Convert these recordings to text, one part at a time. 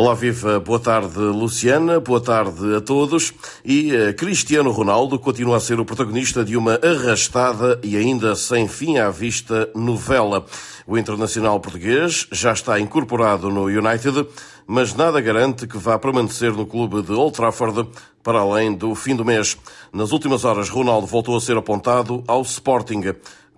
Olá, viva. Boa tarde, Luciana. Boa tarde a todos. E uh, Cristiano Ronaldo continua a ser o protagonista de uma arrastada e ainda sem fim à vista novela. O internacional português já está incorporado no United, mas nada garante que vá permanecer no clube de Old Trafford para além do fim do mês. Nas últimas horas, Ronaldo voltou a ser apontado ao Sporting.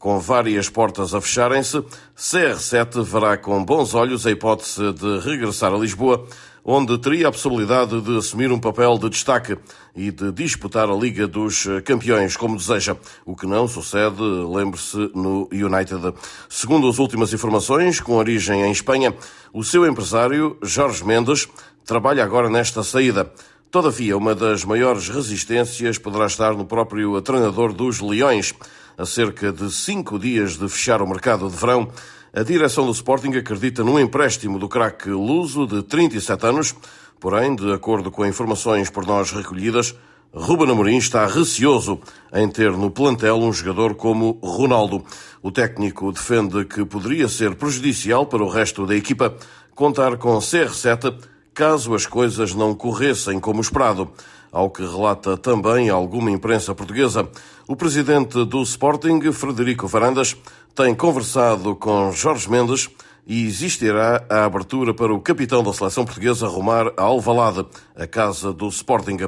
Com várias portas a fecharem-se, CR7 verá com bons olhos a hipótese de regressar a Lisboa, onde teria a possibilidade de assumir um papel de destaque e de disputar a Liga dos Campeões como deseja, o que não sucede, lembre-se, no United. Segundo as últimas informações, com origem em Espanha, o seu empresário, Jorge Mendes, trabalha agora nesta saída. Todavia, uma das maiores resistências poderá estar no próprio treinador dos Leões. A cerca de cinco dias de fechar o mercado de verão, a direção do Sporting acredita num empréstimo do craque luso de 37 anos, porém, de acordo com informações por nós recolhidas, Ruben Amorim está receoso em ter no plantel um jogador como Ronaldo. O técnico defende que poderia ser prejudicial para o resto da equipa contar com CR7 caso as coisas não corressem como esperado. Ao que relata também alguma imprensa portuguesa, o presidente do Sporting, Frederico Varandas, tem conversado com Jorge Mendes e existirá a abertura para o capitão da seleção portuguesa rumar a Alvalade, a casa do Sporting.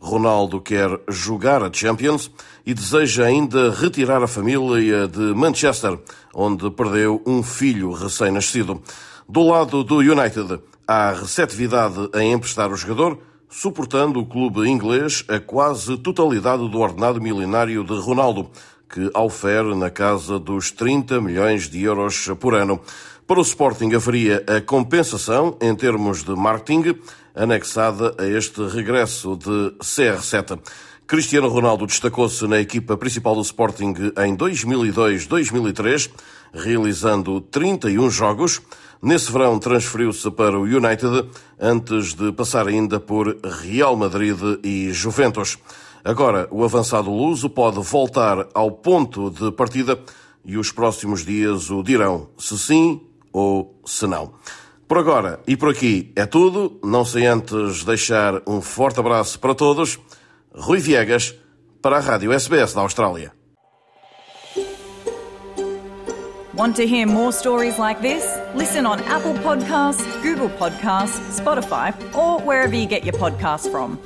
Ronaldo quer jogar a Champions e deseja ainda retirar a família de Manchester, onde perdeu um filho recém-nascido. Do lado do United, há receptividade em emprestar o jogador, suportando o clube inglês a quase totalidade do ordenado milionário de Ronaldo, que aufere na casa dos 30 milhões de euros por ano. Para o Sporting haveria a compensação em termos de marketing anexada a este regresso de CR7. Cristiano Ronaldo destacou-se na equipa principal do Sporting em 2002-2003, realizando 31 jogos. Nesse verão transferiu-se para o United antes de passar ainda por Real Madrid e Juventus. Agora, o avançado luso pode voltar ao ponto de partida e os próximos dias o dirão se sim ou se não. Por agora e por aqui é tudo. Não sem antes deixar um forte abraço para todos. Rui Viegas, para a Rádio SBS da Austrália. Want to hear more stories like this? Listen on Apple Podcasts, Google Podcasts, Spotify, or wherever you get your podcasts from.